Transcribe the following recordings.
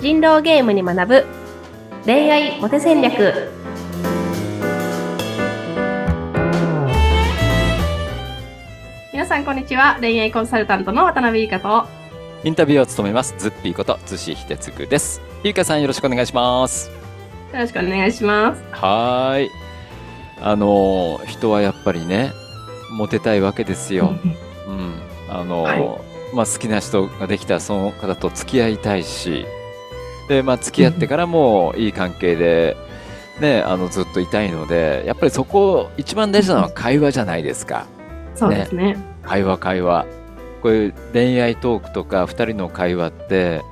人狼ゲームに学ぶ恋愛モテ戦略皆さんこんにちは恋愛コンサルタントの渡辺優香とインタビューを務めますズッピーこと津志秀嗣です。ゆうかさんよろしくお願いします。よろしくお願いしますはーい。あのー人はやっぱりね、モテたいわけですよ。うん。あのーはまあ好きな人ができたらその方と付き合いたいし、で、まあ付き合ってからもいい関係で、ね、あのずっといたいので、やっぱりそこ一番大事なのは会話じゃないですか。そうですね。会話会話。こういう恋愛トークとか2人の会話って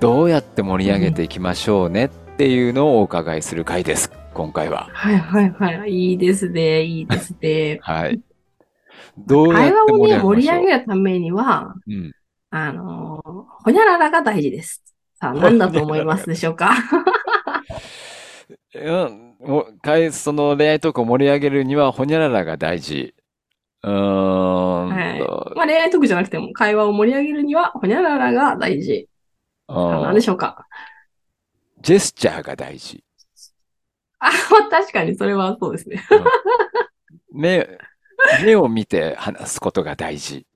どうやって盛り上げていきましょうねっていうのをお伺いする回です今回は。はいはいはい。いいですね。いいですね。はい。どうやって会話をね盛り上盛り上げるためにはうん、あのーほにゃららが大事ですさあ何だと 思いますでしょうか？うんもその恋愛トークを盛り上げるにはほにゃららが大事。うーんはい。とまあ恋愛トークじゃなくても会話を盛り上げるにはほにゃららが大事。うん。何でしょうか？ジェスチャーが大事。あ、確かにそれはそうですね。目目を見て話すことが大事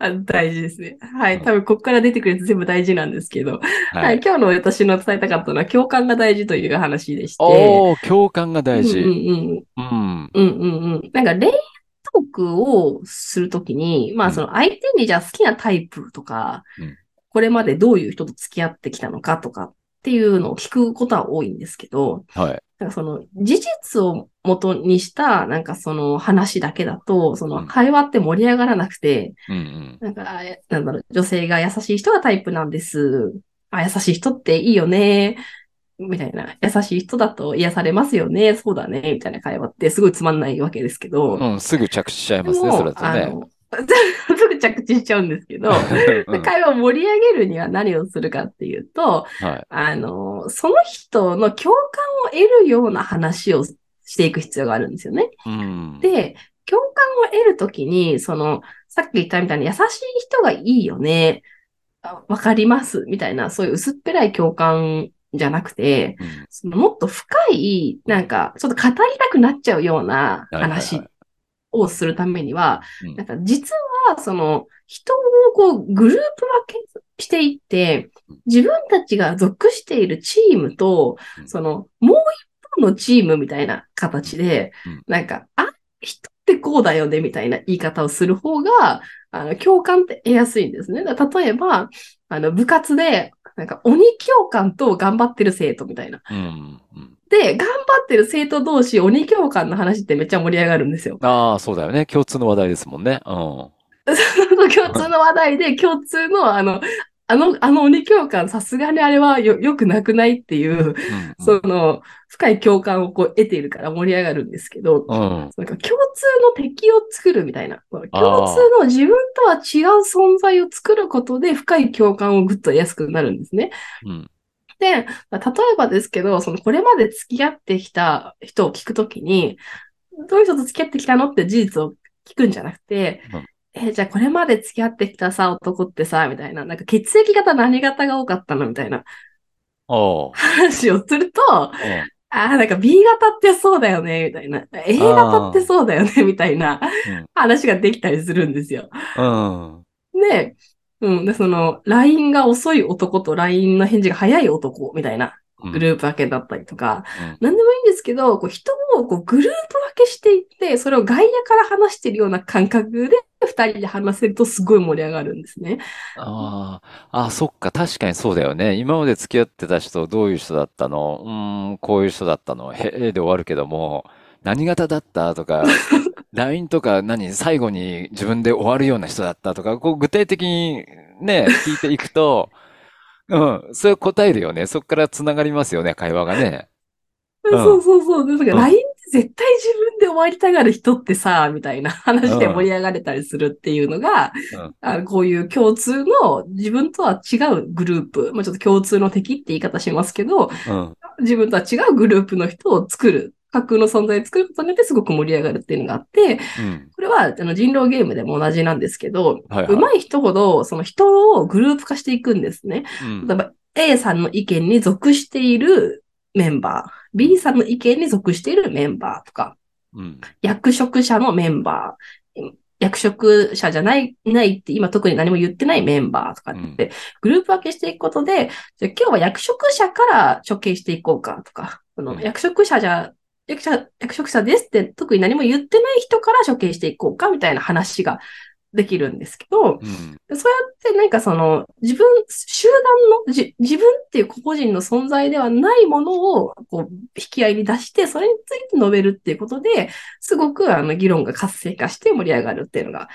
あ大事ですね。はい。多分ここから出てくるやつ全部大事なんですけど、は、はいい今日の私の伝えたかったのは共感が大事という話でして。おー共感が大事うんうんうんうん。うんうんうん。なんか恋愛トークをするときに、まあうんその相手にじゃあ好きなタイプとか、うんこれまでどういう人と付き合ってきたのかとかっていうのを聞くことは多いんですけど、はいなんかその事実を元にしたなんかその話だけだと、その会話って盛り上がらなくて、うんうんなんか、あなんだろう、女性が優しい人がタイプなんです。あ、優しい人っていいよね。みたいな。優しい人だと癒されますよね。そうだね。みたいな会話ってすごいつまんないわけですけど。うん、すぐ着地しちゃいますね、それだとね。すぐ着地しちゃうんですけど、うん会話を盛り上げるには何をするかっていうと、はい。あの、その人の共感を得るような話をしていく必要があるんですよね。うん。で、共感を得るときに、その、さっき言ったみたいに優しい人がいいよね。あわかります。みたいな、そういう薄っぺらい共感じゃなくて、うんそのもっと深い、なんか、ちょっと語りたくなっちゃうような話をするためには、うんなんか実は、その、人をこう、グループ分けしていって、自分たちが属しているチームとう、んその、もう一方のチームみたいな形でうん、なんか、あ、人ってこうだよね、みたいな言い方をする方が、あの、共感って得やすいんですね。例えば、あの、部活で、なんか、鬼共感と頑張ってる生徒みたいな。うんうんで、頑張ってる生徒同士、鬼共感の話ってめっちゃ盛り上がるんですよ。ああ、そうだよね。共通の話題ですもんね。うん。共通の話題で、共通の、あの、あの、あの鬼共感、さすがにあれはよ、よくなくないっていう、うんその、深い共感をこう得ているから盛り上がるんですけど、うん。なんか共通の敵を作るみたいな。共通の自分とは違う存在を作ることで深い共感をぐっと得やすくなるんですね。うん。で、例えばですけど、そのこれまで付き合ってきた人を聞くときに、どういう人と付き合ってきたのって事実を聞くんじゃなくて、うんえ、じゃあこれまで付き合ってきたさ、男ってさ、みたいな、なんか血液型何型が多かったのみたいな話をすると、うんああ、なんか B 型ってそうだよね、みたいな。A 型ってそうだよね、みたいなうん話ができたりするんですよ。うん。で、うん、で、その、LINE が遅い男と LINE の返事が早い男みたいなうん。グループ分けだったりとか、うん。なんでもいいんですけど、こう人をこうグループ分けしていって、それを外野から話してるような感覚で、二人で話せるとすごい盛り上がるんですね。ああ、そっか。確かにそうだよね。今まで付き合ってた人、どういう人だったの？うーん、こういう人だったの？へえで終わるけども、何型だった？とか、LINE とか何、最後に自分で終わるような人だった？とか、こう具体的にね、聞いていくと、うん、それ答えるよね。そこから繋がりますよね、会話がね。んそうそうそう。かうん LINE って絶対自分で終わりたがる人ってさ、みたいな話で盛り上がれたりするっていうのが、うんあのこういう共通の自分とは違うグループ、まあ、ちょっと共通の敵って言い方しますけど、うん。自分とは違うグループの人を作る。架空の存在を作ることによってすごく盛り上がるっていうのがあって、うん。これはあの人狼ゲームでも同じなんですけど、はいはい上手い人ほどその人をグループ化していくんですね。うん。例えば A さんの意見に属しているメンバー、B さんの意見に属しているメンバーとか、うん。役職者のメンバー、役職者じゃない、ないって今特に何も言ってないメンバーとかって、グループ分けしていくことで、じゃあ今日は役職者から処刑していこうかとか、役職者じゃ、役者役職者ですって特に何も言ってない人から処刑していこうかみたいな話ができるんですけど、うん。そうやってなんかその自分、集団のじ自分っていう個々人の存在ではないものをこう引き合いに出して、それについて述べるっていうことで、すごくあの議論が活性化して盛り上がるっていうのが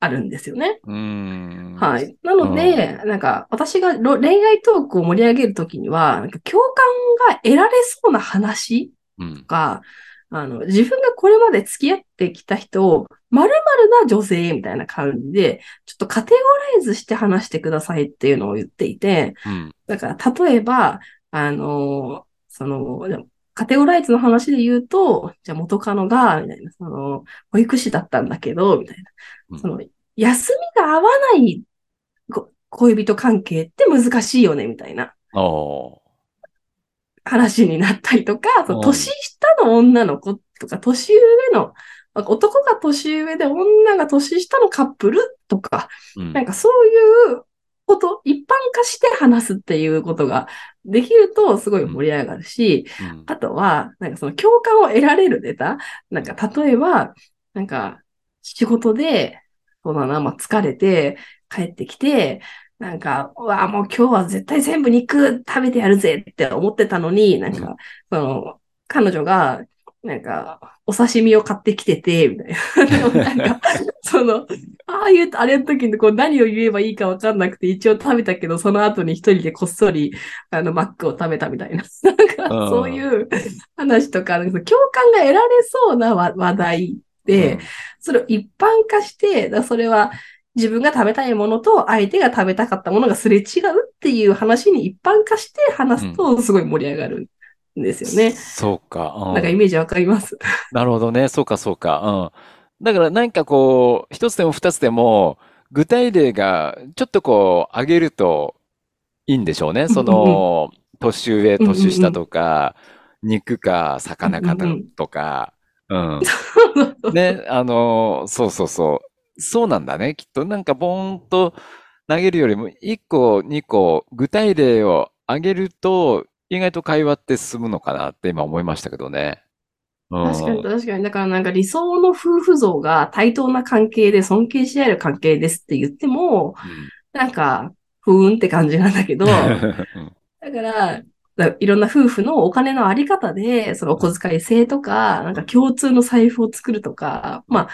あるんですよね。はい。なので、なんか私がろ恋愛トークを盛り上げるときには、なんか共感が得られそうな話うん。か、あの、自分がこれまで付き合ってきた人を、〇〇な女性みたいな感じで、ちょっとカテゴライズして話してくださいっていうのを言っていて、うん。だから、例えば、あの、その、カテゴライズの話で言うと、じゃあ元カノが、みたいな、その、保育士だったんだけど、みたいうんな。その、休みが合わないこ恋人関係って難しいよね、みたいな。話になったりとか、年下の女の子とか、年上の、男が年上で女が年下のカップルとか、うん。なんかそういうこと、一般化して話すっていうことができるとすごい盛り上がるし、うん。あとは、なんかその共感を得られるネタなんか例えば、なんか仕事で、そうだな、まあ疲れて帰ってきて、なんか、うわ、もう今日は絶対全部肉食べてやるぜって思ってたのに、なんか、その、彼女が、なんか、お刺身を買ってきてて、みたいな。なんか、その、ああいう、あれの時にこう何を言えばいいかわかんなくて一応食べたけど、その後に一人でこっそり、あの、マックを食べたみたいな。なんか、うんそういう話とか、共感が得られそうな話話題で、それを一般化して、だそれは自分が食べたいものと相手が食べたかったものがすれ違うっていう話に一般化して話すとすごい盛り上がるんですよね。そうか。うんなんかイメージわかりますなるほどね。そうか、そうか。うん。だからなんかこう、一つでも二つでも、具体例がちょっとこう、上げるといいんでしょうね。その、年上、年下とか、肉か魚かうんうんうんとか、うん。ね、あの、そうそうそう。そうなんだね。きっとなんかボーンと投げるよりも、1個、2個、具体例を挙げると、意外と会話って進むのかなって今思いましたけどね。うん。確かに確かに。だからなんか理想の夫婦像が対等な関係で尊敬し合える関係ですって言っても、なんか、ふーんって感じなんだけど、う んだから、だいろんな夫婦のお金のあり方で、そのお小遣い制とか、なんか共通の財布を作るとか、まあ、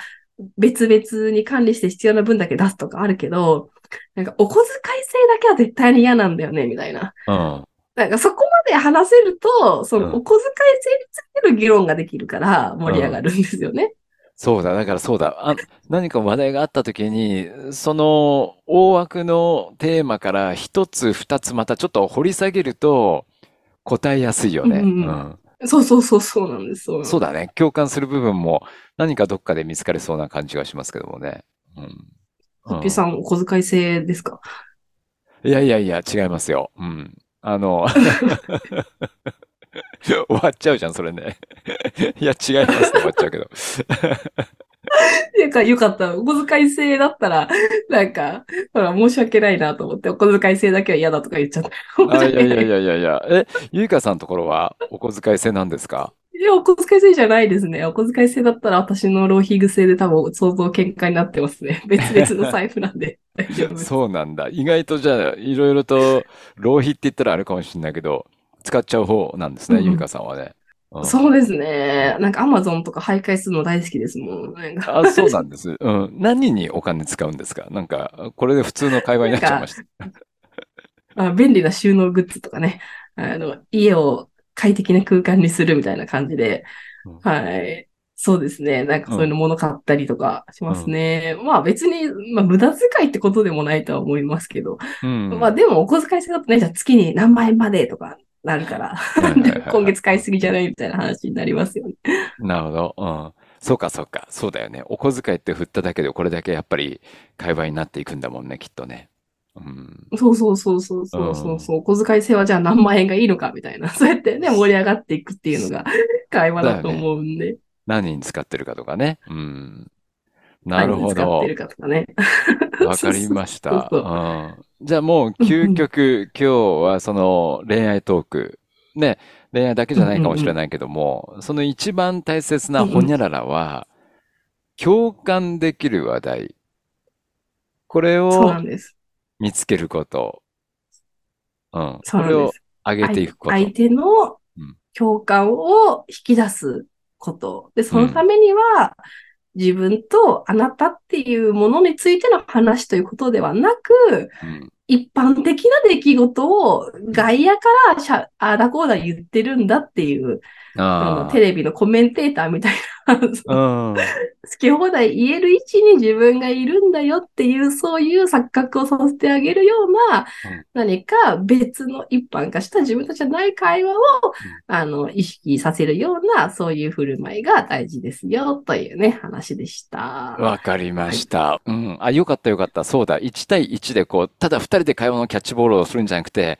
別々に管理して必要な分だけ出すとかあるけど、なんかお小遣い制だけは絶対に嫌なんだよね、みたいな。うん。なんかそこまで話せると、そうんのお小遣い制についての議論ができるから盛り上がるんですよね。そうだ、だからそうだ。あ、何か話題があった時に、その大枠のテーマから一つ二つまたちょっと掘り下げると答えやすいよね。うんうんうんそうそうそうそうなんです。そうなんですそうだね。共感する部分も何かどっかで見つかりそうな感じがしますけどもね。うん。ハッピーさん、お小遣い制ですか？いやいやいや、違いますよ。うん。あの、終わっちゃうじゃん、それね。いや、違いますね、終わっちゃうけど。なんか、よかった。お小遣い制だったら、なんか、ほら、申し訳ないなと思って、お小遣い制だけは嫌だとか言っちゃった。あ、いやいやいやいやいや。え、ゆいかさんのところはお小遣い制なんですか？いや、お小遣い制じゃないですね。お小遣い制だったら私の浪費癖で多分相当喧嘩になってますね。別々の財布なんで。そうなんだ。意外とじゃあ、いろいろと浪費って言ったらあるかもしれないけど、使っちゃう方なんですね、うんゆいかさんはね。うんそうですね。なんかアマゾンとか徘徊するの大好きですもん。なんかあ、そうなんです。うん。何にお金使うんですか？なんか、これで普通の会話になっちゃいました。あ便利な収納グッズとかね。あの、家を快適な空間にするみたいな感じで。うんはい。そうですね。なんかそういうの物買ったりとかしますね。まあ別に、まあ無駄遣いってことでもないとは思いますけど。うん。まあでもお小遣い制だとね、じゃあ月に何万円までとかなるから、今月買いすぎじゃないみたいな話になりますよね。なるほど。うん。そうか、そうか。そうだよね。お小遣いって振っただけでこれだけやっぱり会話になっていくんだもんね、きっとね。うん。そうそうそうそうそうそうそう、お小遣い制はじゃあ何万円がいいのかみたいな、そうやってね、盛り上がっていくっていうのが会話だと思うんで、何に使ってるかとかね。うん。なるほど。わかりました。そうそううん。じゃあもう究極今日はその恋愛トーク。ね、恋愛だけじゃないかもしれないけども、その一番大切なホニャララは、共感できる話題。これを。見つけること。うん。これを。上げていくこと。相手のうん共感を引き出すこと。で、そのためには、自分とあなたっていうものについての話ということではなく、うん。一般的な出来事を外野からしゃあーだこうだ言ってるんだっていう、ああのテレビのコメンテーターみたいな。好き放題言える位置に自分がいるんだよっていう、そういう錯覚をさせてあげるようなうん、何か別の一般化した自分たちじゃない会話を、あの、意識させるような、そういう振る舞いが大事ですよ、というね、話でした。わかりました。うん。あ、よかったよかった。そうだ。1対1でこう、ただ2人で会話のキャッチボールをするんじゃなくて、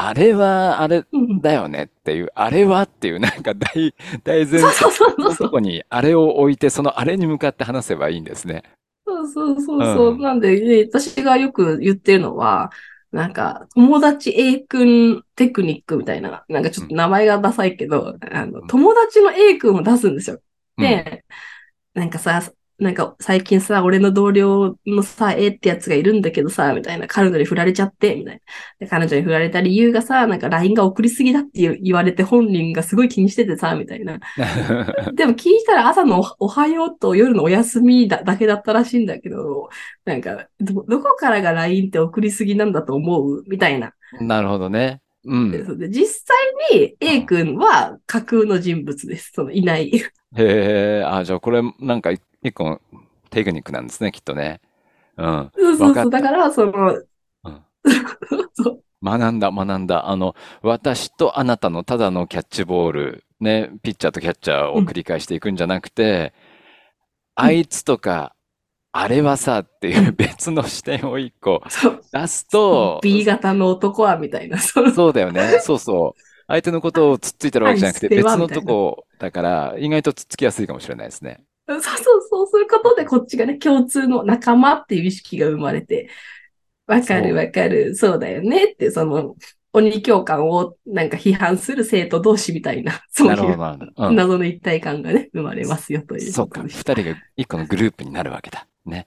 あれは、あれうんだよねっていう、あれはっていう、なんか大、大前提のとこにあれを置いて、そのあれに向かって話せばいいんですね。そうそうそうそう。うんなんで、ね、私がよく言ってるのは、なんか、友達 A 君テクニックみたいな、なんかちょっと名前がダサいけど、あの、友達の A 君を出すんですよ。うんで、なんかさ、なんか最近さ、俺の同僚のさ、A ってやつがいるんだけどさ、みたいな、彼女に振られちゃって、みたいな。で彼女に振られた理由がさ、なんか LINE が送りすぎだって言われて本人がすごい気にしててさ、みたいな。でも聞いたら朝のおおはようと夜のお休みだだけだったらしいんだけど、なんか、ど、どこからが LINE って送りすぎなんだと思う？みたいな。なるほどね。うん。実際に A 君は架空の人物です。そのいない。へえ、あ、じゃあこれなんか一個のテクニックなんですね、きっとね。うん。そうそうそう。だから、その、うん そう学んだ、学んだ。あの、私とあなたのただのキャッチボール、ね、ピッチャーとキャッチャーを繰り返していくんじゃなくて、あいつとか、あれはさっていう 別の視点を一個。出すと、B 型の男は、みたいな。そうだよね。そうそう。相手のことをつっついてるわけじゃなくて、別のとこだから、意外とつっつきやすいかもしれないですね。そうそうそう、そういうことでこっちがね、共通の仲間っていう意識が生まれて、わかるわかる、そうだよねって、その、鬼教官をなんか批判する生徒同士みたいな、そういう。謎の一体感がね、生まれますよというそうか。二人が一個のグループになるわけだ。ね。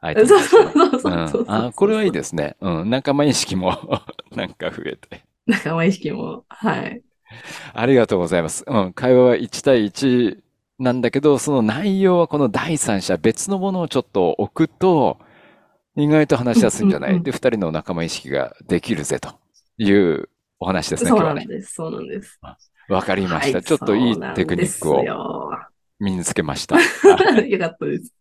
そうそうそうそう。あ、これはいいですね。うん。仲間意識も なんか増えて。仲間意識も、はい。ありがとうございます。うん。会話は1対1なんだけど、その内容はこの第三者、別のものをちょっと置くと、意外と話しやすいんじゃなうんうんうんいで、二人の仲間意識ができるぜというお話ですね、今日はね。なんです、そうなんです。わかりました。はいちょっといいテクニックを身につけました。は よかったです。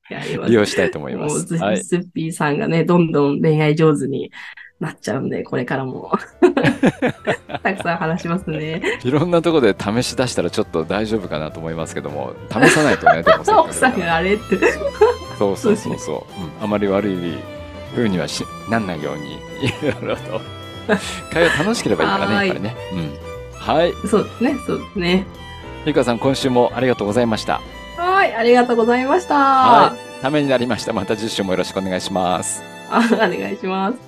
利用したいと思います。もうず、はい。スッピーさんがね、どんどん恋愛上手になっちゃうんで、これからも。たくさん話しますね。いろんなところで試し出したらちょっと大丈夫かなと思いますけども、試さないとね、でもせっかく 奥さんあれって。そうそうそうそう。うん、あまり悪い風にはしなんないように、いろいろと。会話楽しければいいからね、はいやっぱりね。うん。はい。そうですね、そうですね。ゆかさん、今週もありがとうございました。はい、ありがとうございました。はい。ためになりました。また次週もよろしくお願いします。あ お願いします。